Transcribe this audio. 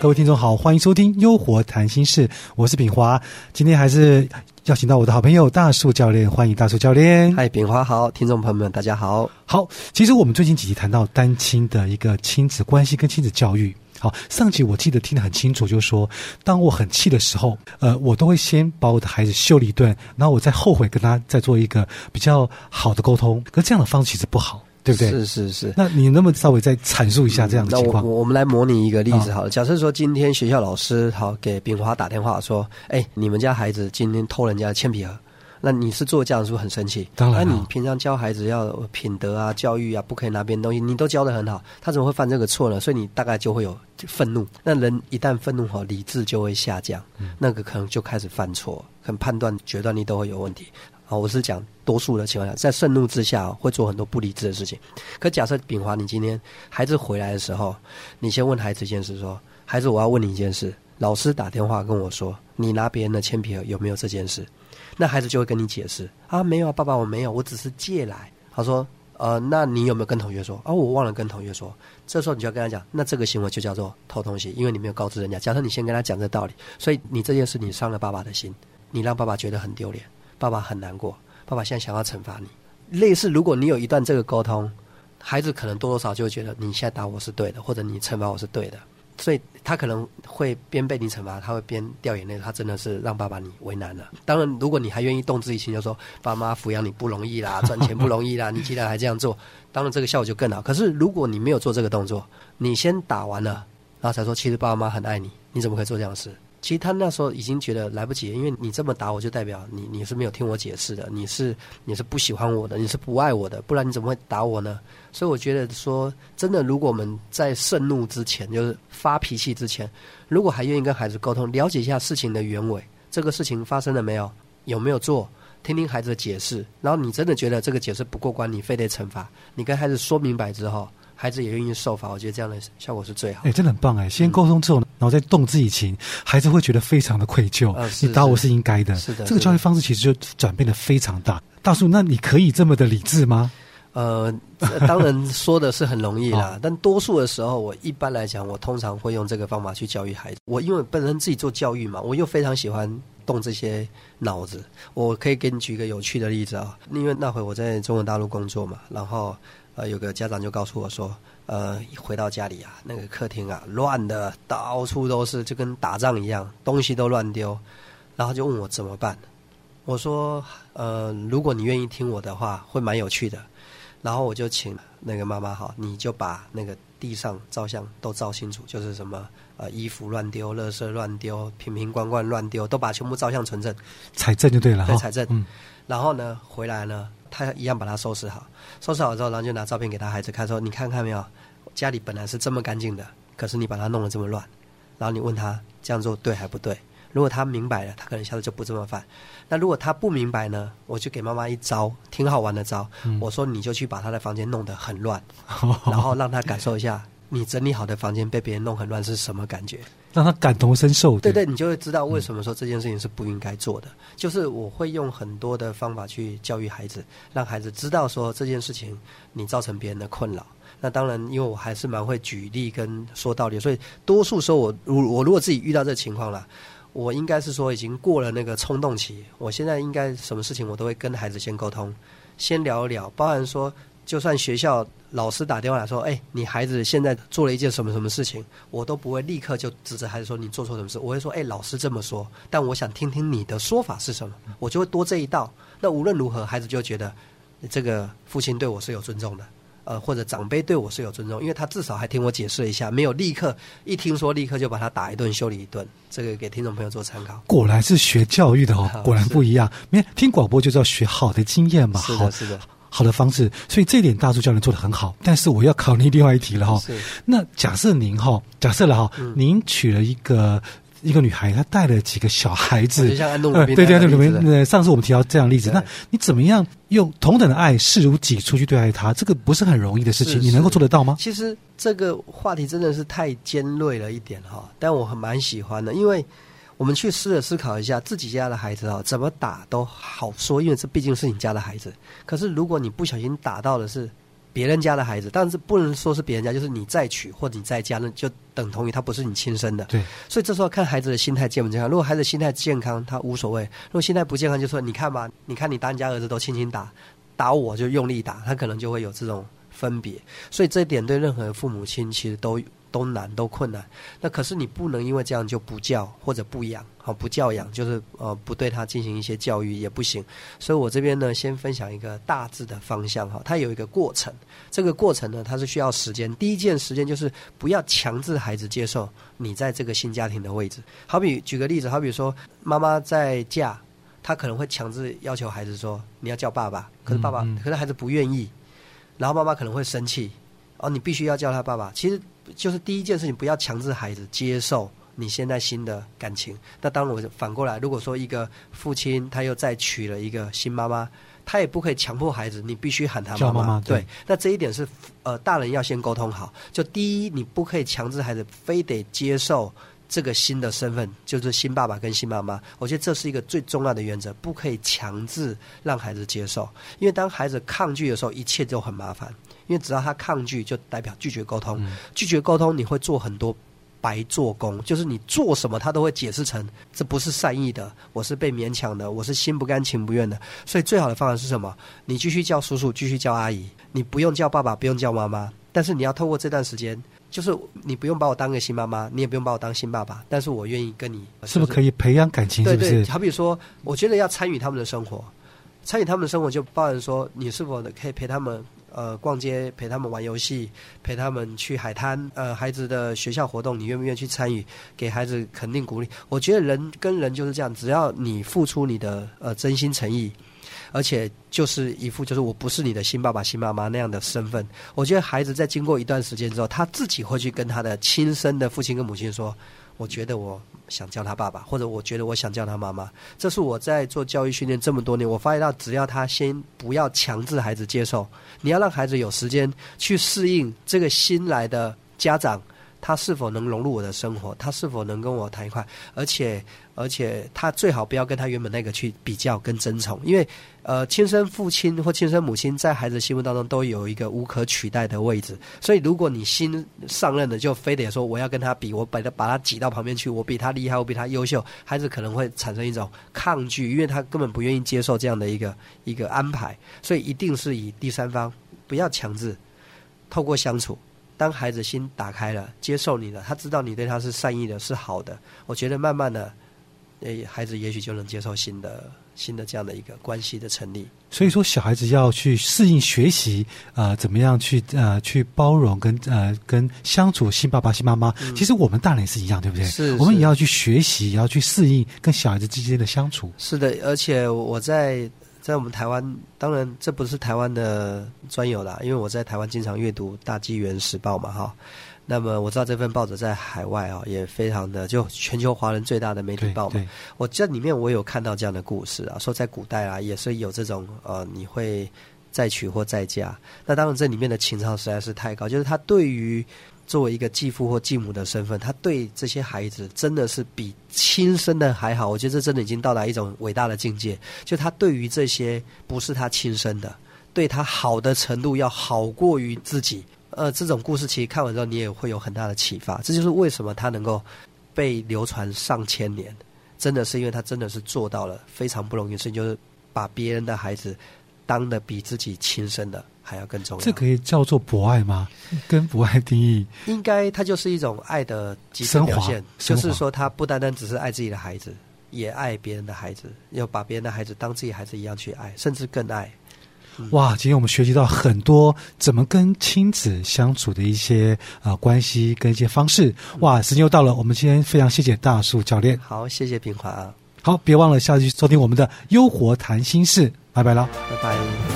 各位听众好，欢迎收听《优活谈心事》，我是炳华。今天还是邀请到我的好朋友大树教练，欢迎大树教练。嗨，炳华好，听众朋友们大家好。好，其实我们最近几集谈到单亲的一个亲子关系跟亲子教育。好，上集我记得听得很清楚，就是说，当我很气的时候，呃，我都会先把我的孩子修理一顿，然后我再后悔跟他再做一个比较好的沟通。可这样的方式其实不好。对不对？是是是。那你能不能稍微再阐述一下这样的情况？那我我们来模拟一个例子好了。假设说今天学校老师好给炳华打电话说：“哎，你们家孩子今天偷人家铅笔盒。”那你是做这样是不是很生气？当然。那你平常教孩子要品德啊、教育啊，不可以拿别人东西，你都教的很好，他怎么会犯这个错呢？所以你大概就会有愤怒。那人一旦愤怒哈，理智就会下降，那个可能就开始犯错，可能判断决断力都会有问题。啊，我是讲多数的情况下，在盛怒之下会做很多不理智的事情。可假设炳华，你今天孩子回来的时候，你先问孩子一件事，说：“孩子，我要问你一件事。老师打电话跟我说，你拿别人的铅笔盒有没有这件事？”那孩子就会跟你解释：“啊，没有啊，爸爸，我没有，我只是借来。”他说：“呃，那你有没有跟同学说？”啊，我忘了跟同学说。这时候你就要跟他讲，那这个行为就叫做偷东西，因为你没有告知人家。假设你先跟他讲这道理，所以你这件事你伤了爸爸的心，你让爸爸觉得很丢脸。爸爸很难过，爸爸现在想要惩罚你。类似，如果你有一段这个沟通，孩子可能多多少就会觉得你现在打我是对的，或者你惩罚我是对的，所以他可能会边被你惩罚，他会边掉眼泪。他真的是让爸爸你为难了。当然，如果你还愿意动之以情，就说爸妈抚养你不容易啦，赚钱不容易啦，你既然还这样做，当然这个效果就更好。可是如果你没有做这个动作，你先打完了，然后才说其实爸爸妈妈很爱你，你怎么可以做这样的事？其实他那时候已经觉得来不及，因为你这么打我就代表你你是没有听我解释的，你是你是不喜欢我的，你是不爱我的，不然你怎么会打我呢？所以我觉得说真的，如果我们在盛怒之前，就是发脾气之前，如果还愿意跟孩子沟通，了解一下事情的原委，这个事情发生了没有，有没有做，听听孩子的解释，然后你真的觉得这个解释不过关，你非得惩罚，你跟孩子说明白之后。孩子也愿意受罚，我觉得这样的效果是最好。哎，真的很棒哎！先沟通之后，然后再动自己情，孩子会觉得非常的愧疚。你打我是应该的。是的，这个教育方式其实就转变的非常大。大叔，那你可以这么的理智吗？呃，当然说的是很容易啦，但多数的时候，我一般来讲，我通常会用这个方法去教育孩子。我因为本身自己做教育嘛，我又非常喜欢动这些脑子。我可以给你举一个有趣的例子啊，因为那会我在中国大陆工作嘛，然后。呃，有个家长就告诉我说，呃，回到家里啊，那个客厅啊，乱的到处都是，就跟打仗一样，东西都乱丢，然后就问我怎么办。我说，呃，如果你愿意听我的话，会蛮有趣的。然后我就请那个妈妈哈，你就把那个地上照相都照清楚，就是什么呃衣服乱丢、垃圾乱丢、瓶瓶罐罐乱丢，都把全部照相存证，采证就对了，对，采证。嗯。然后呢，回来呢。他一样把它收拾好，收拾好之后，然后就拿照片给他孩子看，说：“你看看没有，家里本来是这么干净的，可是你把它弄得这么乱。”然后你问他这样做对还不对？如果他明白了，他可能下次就不这么犯。那如果他不明白呢？我就给妈妈一招，挺好玩的招。我说：“你就去把他的房间弄得很乱，然后让他感受一下，你整理好的房间被别人弄很乱是什么感觉。”让他感同身受，对对，你就会知道为什么说这件事情是不应该做的。就是我会用很多的方法去教育孩子，让孩子知道说这件事情你造成别人的困扰。那当然，因为我还是蛮会举例跟说道理，所以多数时候我如我如果自己遇到这情况了，我应该是说已经过了那个冲动期。我现在应该什么事情我都会跟孩子先沟通，先聊一聊，包含说。就算学校老师打电话来说：“哎，你孩子现在做了一件什么什么事情？”我都不会立刻就指责孩子说你做错什么事。我会说：“哎，老师这么说，但我想听听你的说法是什么。”我就会多这一道。那无论如何，孩子就觉得这个父亲对我是有尊重的，呃，或者长辈对我是有尊重，因为他至少还听我解释一下，没有立刻一听说立刻就把他打一顿、修理一顿。这个给听众朋友做参考。果然是学教育的哦，果然不一样。没听广播就知道学好的经验嘛，是的，是的。好的方式，所以这一点大树教练做的很好。但是我要考虑另外一题了哈。那假设您哈，假设了哈，您娶了一个一个女孩，她带了几个小孩子，像安东尼，对对对，上次我们提到这样例子，那你怎么样用同等的爱视如己出去对待她？这个不是很容易的事情，你能够做得到吗？其实这个话题真的是太尖锐了一点哈，但我很蛮喜欢的，因为我们去试着思考一下，自己家的孩子啊，怎么打都好说，因为这毕竟是你家的孩子。可是如果你不小心打到的是别人家的孩子，但是不能说是别人家，就是你再娶或者你再嫁，那就等同于他不是你亲生的。对，所以这时候看孩子的心态健不健康。如果孩子心态健康，他无所谓；如果心态不健康，就说你看吧，你看你当家儿子都轻轻打，打我就用力打，他可能就会有这种分别。所以这一点对任何父母亲其实都。都难，都困难。那可是你不能因为这样就不教或者不养，好不教养就是呃不对他进行一些教育也不行。所以我这边呢，先分享一个大致的方向哈，它有一个过程。这个过程呢，它是需要时间。第一件时间就是不要强制孩子接受你在这个新家庭的位置。好比举个例子，好比说妈妈在嫁，他可能会强制要求孩子说你要叫爸爸，可是爸爸可是孩子不愿意，然后妈妈可能会生气哦，你必须要叫他爸爸。其实。就是第一件事情，不要强制孩子接受你现在新的感情。那当然，我反过来，如果说一个父亲他又再娶了一个新妈妈，他也不可以强迫孩子，你必须喊他妈妈。对，那这一点是呃，大人要先沟通好。就第一，你不可以强制孩子非得接受这个新的身份，就是新爸爸跟新妈妈。我觉得这是一个最重要的原则，不可以强制让孩子接受，因为当孩子抗拒的时候，一切就很麻烦。因为只要他抗拒，就代表拒绝沟通。拒绝沟通，你会做很多白做工，就是你做什么，他都会解释成这不是善意的，我是被勉强的，我是心不甘情不愿的。所以最好的方法是什么？你继续叫叔叔，继续叫阿姨，你不用叫爸爸，不用叫妈妈。但是你要透过这段时间，就是你不用把我当个新妈妈，你也不用把我当新爸爸，但是我愿意跟你，是不是可以培养感情？对对，好比说，我觉得要参与他们的生活，参与他们的生活，就包含说，你是否可以陪他们。呃，逛街陪他们玩游戏，陪他们去海滩。呃，孩子的学校活动，你愿不愿意去参与？给孩子肯定鼓励。我觉得人跟人就是这样，只要你付出你的呃真心诚意，而且就是一副就是我不是你的新爸爸新妈妈那样的身份。我觉得孩子在经过一段时间之后，他自己会去跟他的亲生的父亲跟母亲说。我觉得我想叫他爸爸，或者我觉得我想叫他妈妈。这是我在做教育训练这么多年，我发现到只要他先不要强制孩子接受，你要让孩子有时间去适应这个新来的家长。他是否能融入我的生活？他是否能跟我谈一块？而且，而且他最好不要跟他原本那个去比较跟争宠，因为，呃，亲生父亲或亲生母亲在孩子心目当中都有一个无可取代的位置。所以，如果你新上任的就非得说我要跟他比，我把他把他挤到旁边去，我比他厉害，我比他优秀，孩子可能会产生一种抗拒，因为他根本不愿意接受这样的一个一个安排。所以，一定是以第三方，不要强制，透过相处。当孩子心打开了，接受你了，他知道你对他是善意的，是好的。我觉得慢慢的，诶，孩子也许就能接受新的、新的这样的一个关系的成立。所以说，小孩子要去适应学习，呃，怎么样去呃去包容跟呃跟相处新爸爸新妈妈。其实我们大人也是一样，对不对？是，我们也要去学习，也要去适应跟小孩子之间的相处。是的，而且我在。在我们台湾，当然这不是台湾的专有啦，因为我在台湾经常阅读《大纪元时报》嘛，哈。那么我知道这份报纸在海外啊，也非常的就全球华人最大的媒体报嘛。我这里面我有看到这样的故事啊，说在古代啊，也是有这种呃，你会再娶或再嫁。那当然这里面的情操实在是太高，就是他对于。作为一个继父或继母的身份，他对这些孩子真的是比亲生的还好。我觉得这真的已经到达一种伟大的境界。就他对于这些不是他亲生的，对他好的程度要好过于自己。呃，这种故事其实看完之后，你也会有很大的启发。这就是为什么他能够被流传上千年，真的是因为他真的是做到了非常不容易的事情，就是把别人的孩子当的比自己亲生的。还要更重要，这可以叫做博爱吗？跟博爱定义，应该它就是一种爱的极致表现。就是说，他不单单只是爱自己的孩子，也爱别人的孩子，要把别人的孩子当自己孩子一样去爱，甚至更爱。哇！今天我们学习到很多怎么跟亲子相处的一些呃关系跟一些方式。哇！时间又到了，我们今天非常谢谢大树教练。好，谢谢平华啊。好，别忘了下去收听我们的《优活谈心事》。拜拜了，拜拜。